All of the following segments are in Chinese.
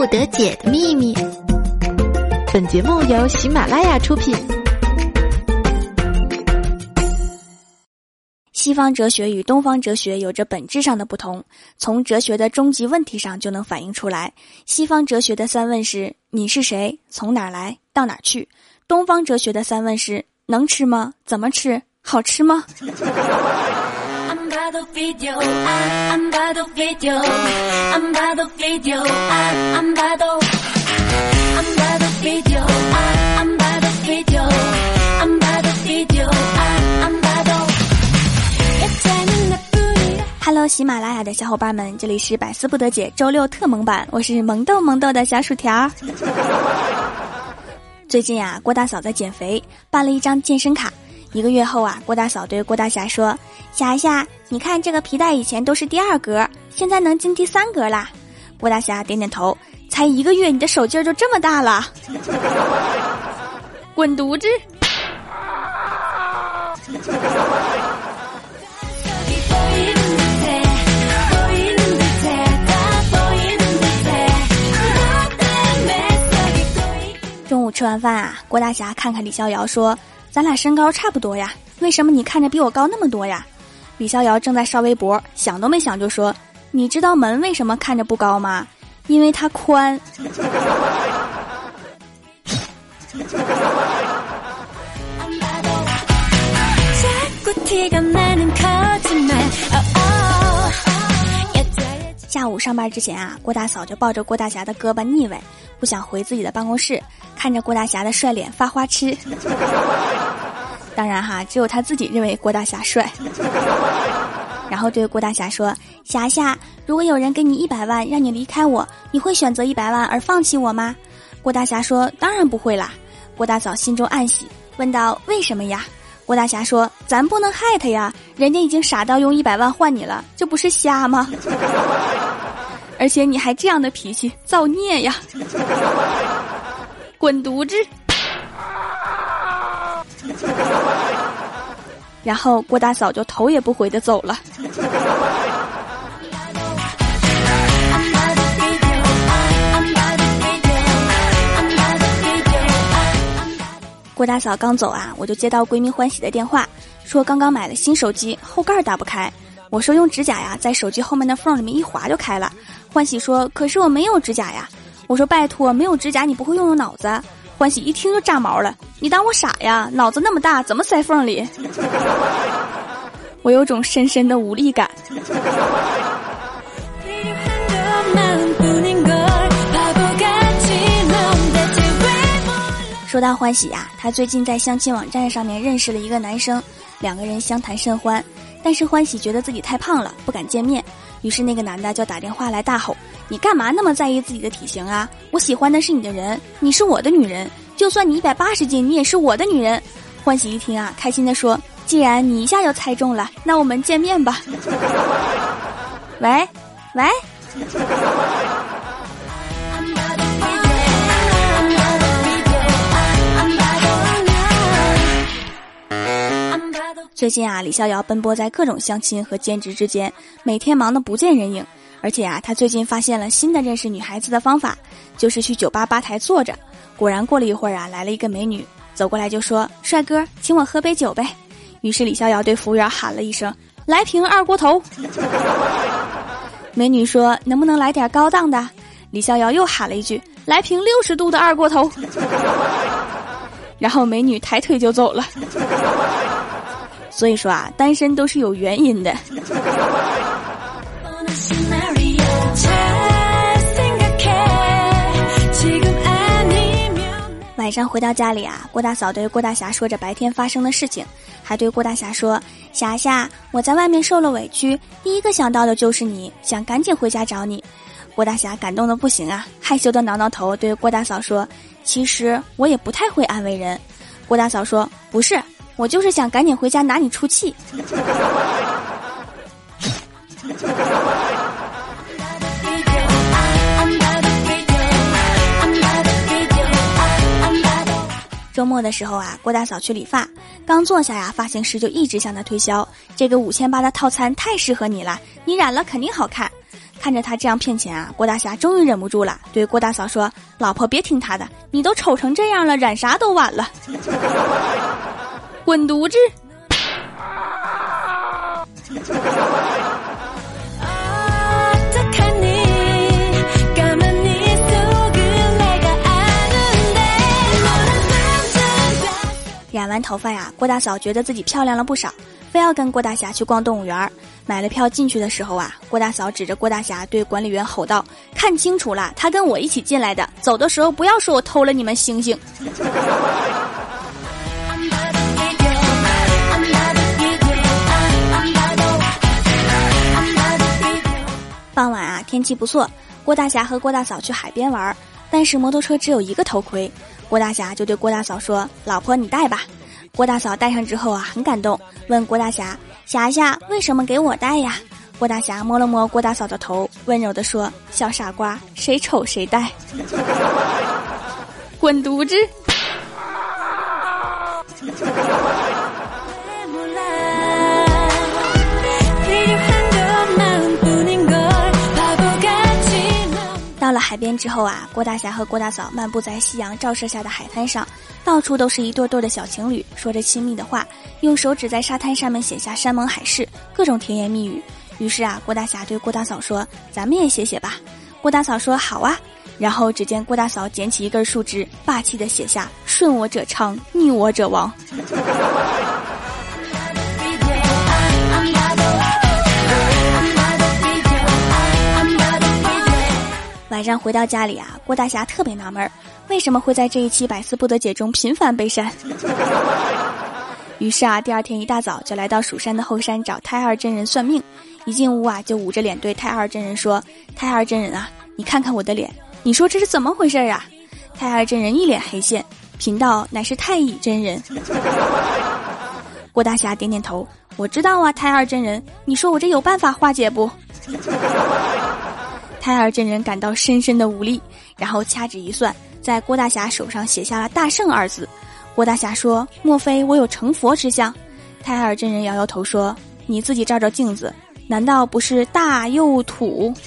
不得解的秘密。本节目由喜马拉雅出品。西方哲学与东方哲学有着本质上的不同，从哲学的终极问题上就能反映出来。西方哲学的三问是：你是谁？从哪来？到哪去？东方哲学的三问是：能吃吗？怎么吃？好吃吗？Hello，喜马拉雅的小伙伴们，这里是百思不得解周六特萌版，我是萌豆萌豆的小薯条。最近啊，郭大嫂在减肥，办了一张健身卡。一个月后啊，郭大嫂对郭大侠说：“侠侠，你看这个皮带以前都是第二格，现在能进第三格啦。”郭大侠点点头。才一个月，你的手劲儿就这么大了？滚犊子！中午吃完饭啊，郭大侠看看李逍遥说。咱俩身高差不多呀，为什么你看着比我高那么多呀？李逍遥正在刷微博，想都没想就说：“你知道门为什么看着不高吗？因为它宽。”下午上班之前啊，郭大嫂就抱着郭大侠的胳膊腻歪，不想回自己的办公室，看着郭大侠的帅脸发花痴。当然哈，只有他自己认为郭大侠帅。然后对郭大侠说：“侠侠，如果有人给你一百万让你离开我，你会选择一百万而放弃我吗？”郭大侠说：“当然不会啦。”郭大嫂心中暗喜，问道：“为什么呀？”郭大侠说：“咱不能害他呀，人家已经傻到用一百万换你了，这不是瞎吗？而且你还这样的脾气，造孽呀！滚犊子！” 然后郭大嫂就头也不回的走了。郭大嫂刚走啊，我就接到闺蜜欢喜的电话，说刚刚买了新手机，后盖打不开。我说用指甲呀，在手机后面的缝里面一划就开了。欢喜说，可是我没有指甲呀。我说拜托，没有指甲你不会用用脑子？欢喜一听就炸毛了，你当我傻呀？脑子那么大，怎么塞缝里？我有种深深的无力感。说到欢喜呀，他最近在相亲网站上面认识了一个男生，两个人相谈甚欢。但是欢喜觉得自己太胖了，不敢见面，于是那个男的就打电话来大吼：“你干嘛那么在意自己的体型啊？我喜欢的是你的人，你是我的女人，就算你一百八十斤，你也是我的女人。”欢喜一听啊，开心地说：“既然你一下就猜中了，那我们见面吧。”喂，喂。最近啊，李逍遥奔波在各种相亲和兼职之间，每天忙得不见人影。而且啊，他最近发现了新的认识女孩子的方法，就是去酒吧吧台坐着。果然，过了一会儿啊，来了一个美女，走过来就说：“帅哥，请我喝杯酒呗。”于是李逍遥对服务员喊了一声：“来瓶二锅头。”美女说：“能不能来点高档的？”李逍遥又喊了一句：“来瓶六十度的二锅头。”然后美女抬腿就走了。所以说啊，单身都是有原因的。晚上回到家里啊，郭大嫂对郭大侠说着白天发生的事情，还对郭大侠说：“侠侠，我在外面受了委屈，第一个想到的就是你，想赶紧回家找你。”郭大侠感动的不行啊，害羞的挠挠头，对郭大嫂说：“其实我也不太会安慰人。”郭大嫂说：“不是。”我就是想赶紧回家拿你出气。周末的时候啊，郭大嫂去理发，刚坐下呀，发型师就一直向她推销这个五千八的套餐太适合你了，你染了肯定好看。看着他这样骗钱啊，郭大侠终于忍不住了，对郭大嫂说：“老婆别听他的，你都丑成这样了，染啥都晚了，滚犊子！”染完头发呀，郭大嫂觉得自己漂亮了不少，非要跟郭大侠去逛动物园。买了票进去的时候啊，郭大嫂指着郭大侠对管理员吼道：“看清楚了，他跟我一起进来的。走的时候不要说我偷了你们星星。”天气不错，郭大侠和郭大嫂去海边玩，但是摩托车只有一个头盔。郭大侠就对郭大嫂说：“老婆，你戴吧。”郭大嫂戴上之后啊，很感动，问郭大侠：“侠侠，为什么给我戴呀？”郭大侠摸了摸郭大嫂的头，温柔地说：“小傻瓜，谁丑谁戴。滚犊子！”海边之后啊，郭大侠和郭大嫂漫步在夕阳照射下的海滩上，到处都是一对对的小情侣，说着亲密的话，用手指在沙滩上面写下山盟海誓，各种甜言蜜语。于是啊，郭大侠对郭大嫂说：“咱们也写写吧。”郭大嫂说：“好啊。”然后只见郭大嫂捡起一根树枝，霸气的写下：“顺我者昌，逆我者亡。”晚上回到家里啊，郭大侠特别纳闷儿，为什么会在这一期百思不得解中频繁被删？于是啊，第二天一大早就来到蜀山的后山找太二真人算命。一进屋啊，就捂着脸对太二真人说：“太二真人啊，你看看我的脸，你说这是怎么回事儿啊？”太二真人一脸黑线，贫道乃是太乙真人。郭大侠点点头，我知道啊，太二真人，你说我这有办法化解不？太二真人感到深深的无力，然后掐指一算，在郭大侠手上写下了“大圣”二字。郭大侠说：“莫非我有成佛之相？”太二真人摇摇头说：“你自己照照镜子，难道不是大又土？”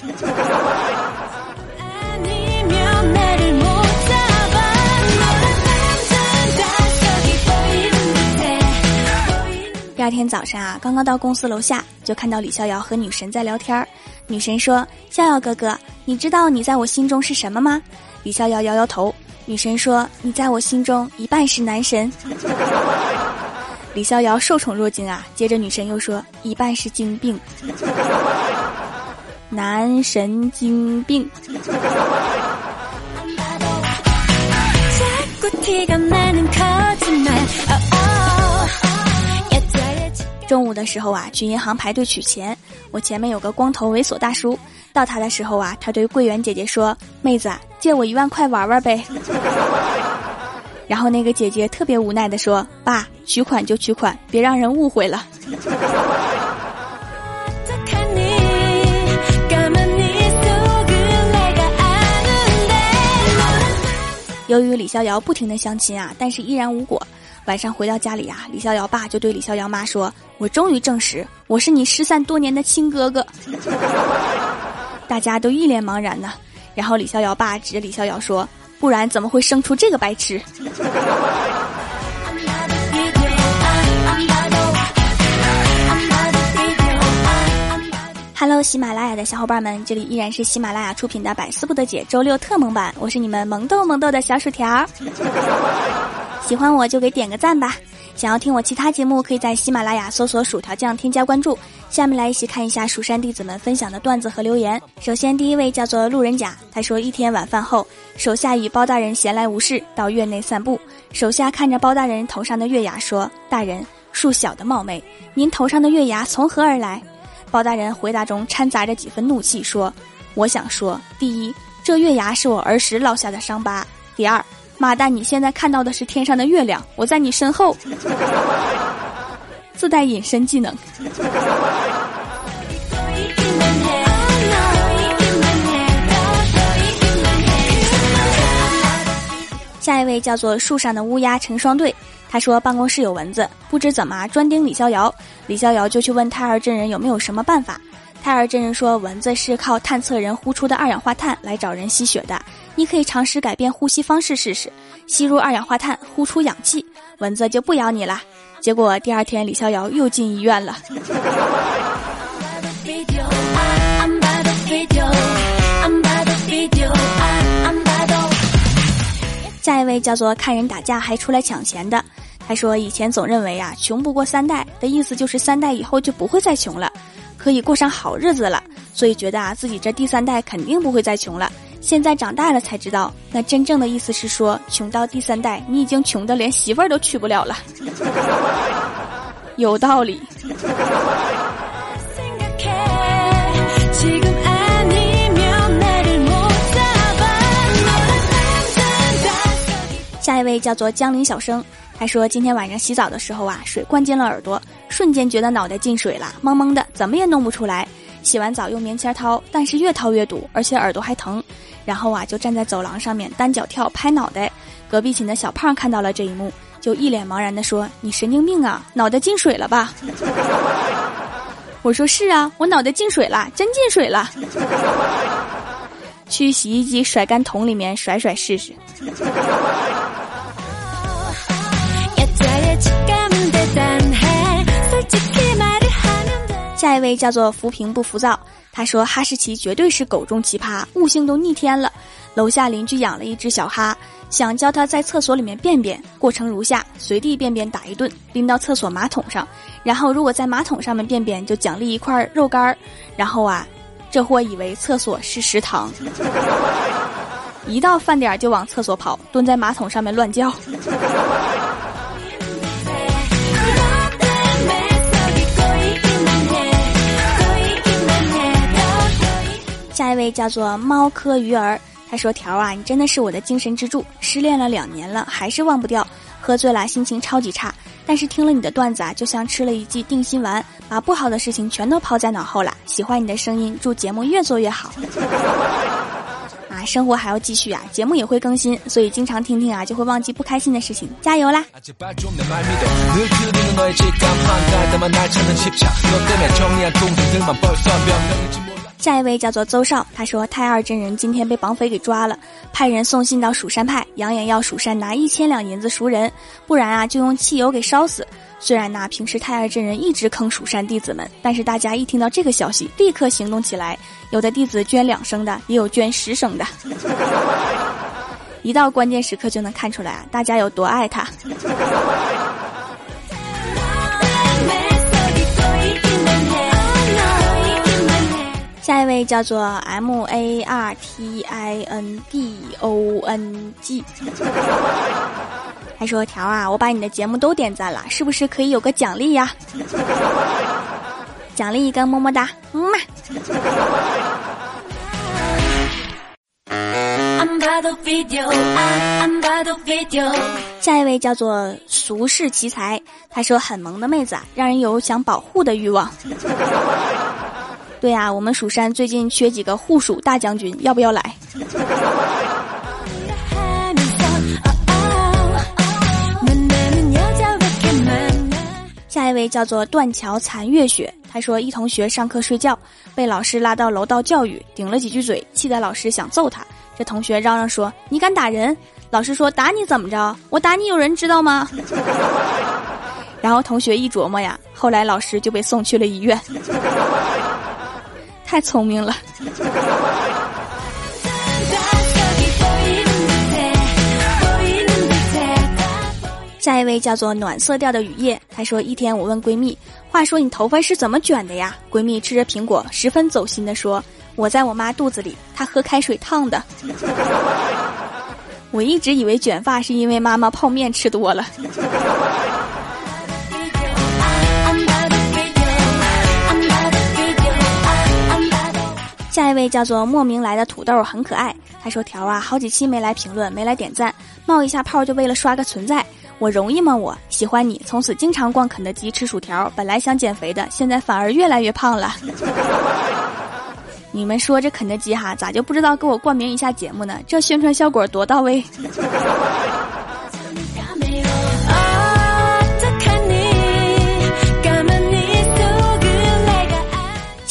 第二天早上啊，刚刚到公司楼下，就看到李逍遥和女神在聊天儿。女神说：“逍遥哥哥，你知道你在我心中是什么吗？”李逍遥摇摇头。女神说：“你在我心中一半是男神。”李逍遥受宠若惊啊。接着女神又说：“一半是精病，男神经病。”中午的时候啊，去银行排队取钱，我前面有个光头猥琐大叔，到他的时候啊，他对柜员姐姐说：“妹子，借我一万块玩玩呗。”然后那个姐姐特别无奈的说：“爸，取款就取款，别让人误会了。”由于李逍遥不停的相亲啊，但是依然无果。晚上回到家里啊，李逍遥爸就对李逍遥妈说：“我终于证实我是你失散多年的亲哥哥。” 大家都一脸茫然呢。然后李逍遥爸指着李逍遥说：“不然怎么会生出这个白痴？” Hello，喜马拉雅的小伙伴们，这里依然是喜马拉雅出品的《百思不得解》周六特萌版，我是你们萌豆萌豆的小薯条。喜欢我就给点个赞吧。想要听我其他节目，可以在喜马拉雅搜索“薯条酱”添加关注。下面来一起看一下蜀山弟子们分享的段子和留言。首先，第一位叫做路人甲，他说：一天晚饭后，手下与包大人闲来无事，到院内散步。手下看着包大人头上的月牙，说：“大人，恕小的冒昧，您头上的月牙从何而来？”包大人回答中掺杂着几分怒气，说：“我想说，第一，这月牙是我儿时落下的伤疤；第二，妈蛋，你现在看到的是天上的月亮，我在你身后，自带隐身技能。”下一位叫做树上的乌鸦成双对。他说办公室有蚊子，不知怎么专盯李逍遥，李逍遥就去问太二真人有没有什么办法。胎儿真人说，蚊子是靠探测人呼出的二氧化碳来找人吸血的。你可以尝试改变呼吸方式试试，吸入二氧化碳，呼出氧气，蚊子就不咬你了。结果第二天，李逍遥又进医院了。下一位叫做看人打架还出来抢钱的，他说以前总认为啊，穷不过三代的意思就是三代以后就不会再穷了。可以过上好日子了，所以觉得啊自己这第三代肯定不会再穷了。现在长大了才知道，那真正的意思是说，穷到第三代，你已经穷的连媳妇儿都娶不了了。有道理。下一位叫做江陵小生，他说今天晚上洗澡的时候啊，水灌进了耳朵。瞬间觉得脑袋进水了，懵懵的，怎么也弄不出来。洗完澡用棉签掏，但是越掏越堵，而且耳朵还疼。然后啊，就站在走廊上面单脚跳拍脑袋。隔壁寝的小胖看到了这一幕，就一脸茫然地说：“你神经病啊，脑袋进水了吧？” 我说：“是啊，我脑袋进水了，真进水了。”去洗衣机甩干桶里面甩甩试试。下一位叫做浮萍不浮躁，他说哈士奇绝对是狗中奇葩，悟性都逆天了。楼下邻居养了一只小哈，想教它在厕所里面便便，过程如下：随地便便打一顿，拎到厕所马桶上，然后如果在马桶上面便便，就奖励一块肉干儿。然后啊，这货以为厕所是食堂，一到饭点就往厕所跑，蹲在马桶上面乱叫。下一位叫做猫科鱼儿，他说：“条啊，你真的是我的精神支柱。失恋了两年了，还是忘不掉。喝醉了，心情超级差。但是听了你的段子啊，就像吃了一剂定心丸，把不好的事情全都抛在脑后了。喜欢你的声音，祝节目越做越好。啊，生活还要继续啊，节目也会更新，所以经常听听啊，就会忘记不开心的事情。加油啦！”下一位叫做邹少，他说太二真人今天被绑匪给抓了，派人送信到蜀山派，扬言要蜀山拿一千两银子赎人，不然啊就用汽油给烧死。虽然呢平时太二真人一直坑蜀山弟子们，但是大家一听到这个消息，立刻行动起来，有的弟子捐两升的，也有捐十升的。一到关键时刻就能看出来啊，大家有多爱他。下一位叫做 M A R T I N D O N G，他说条啊，我把你的节目都点赞了，是不是可以有个奖励呀？奖励一个么么哒，嗯嘛。下一位叫做俗世奇才，他说很萌的妹子啊，让人有想保护的欲望。对呀，我们蜀山最近缺几个护蜀大将军，要不要来？下一位叫做断桥残月雪，他说一同学上课睡觉，被老师拉到楼道教育，顶了几句嘴，气得老师想揍他。这同学嚷嚷说：“你敢打人？”老师说：“打你怎么着？我打你有人知道吗？” 然后同学一琢磨呀，后来老师就被送去了医院。太聪明了。下一位叫做暖色调的雨夜，她说：“一天我问闺蜜，话说你头发是怎么卷的呀？”闺蜜吃着苹果，十分走心的说：“我在我妈肚子里，她喝开水烫的。”我一直以为卷发是因为妈妈泡面吃多了。下一位叫做莫名来的土豆，很可爱。他说：“条啊，好几期没来评论，没来点赞，冒一下泡就为了刷个存在，我容易吗？我喜欢你，从此经常逛肯德基吃薯条。本来想减肥的，现在反而越来越胖了。你们说这肯德基哈，咋就不知道给我冠名一下节目呢？这宣传效果多到位。”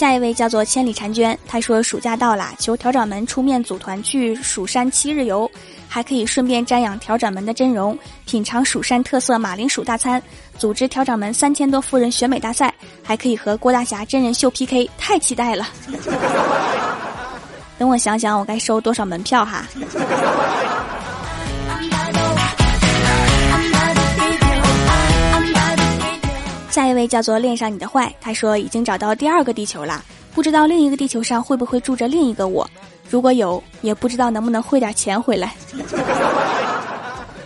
下一位叫做千里婵娟，她说暑假到啦，求调掌门出面组团去蜀山七日游，还可以顺便瞻仰调掌门的真容，品尝蜀山特色马铃薯大餐，组织调掌门三千多夫人选美大赛，还可以和郭大侠真人秀 PK，太期待了。等我想想，我该收多少门票哈。那位叫做恋上你的坏，他说已经找到第二个地球了，不知道另一个地球上会不会住着另一个我，如果有，也不知道能不能汇点钱回来。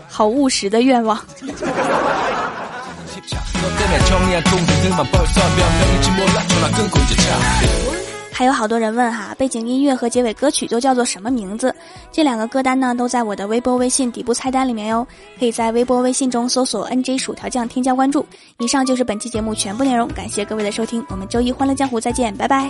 好务实的愿望。还有好多人问哈，背景音乐和结尾歌曲都叫做什么名字？这两个歌单呢，都在我的微博、微信底部菜单里面哟，可以在微博、微信中搜索 “nj 薯条酱”添加关注。以上就是本期节目全部内容，感谢各位的收听，我们周一欢乐江湖再见，拜拜。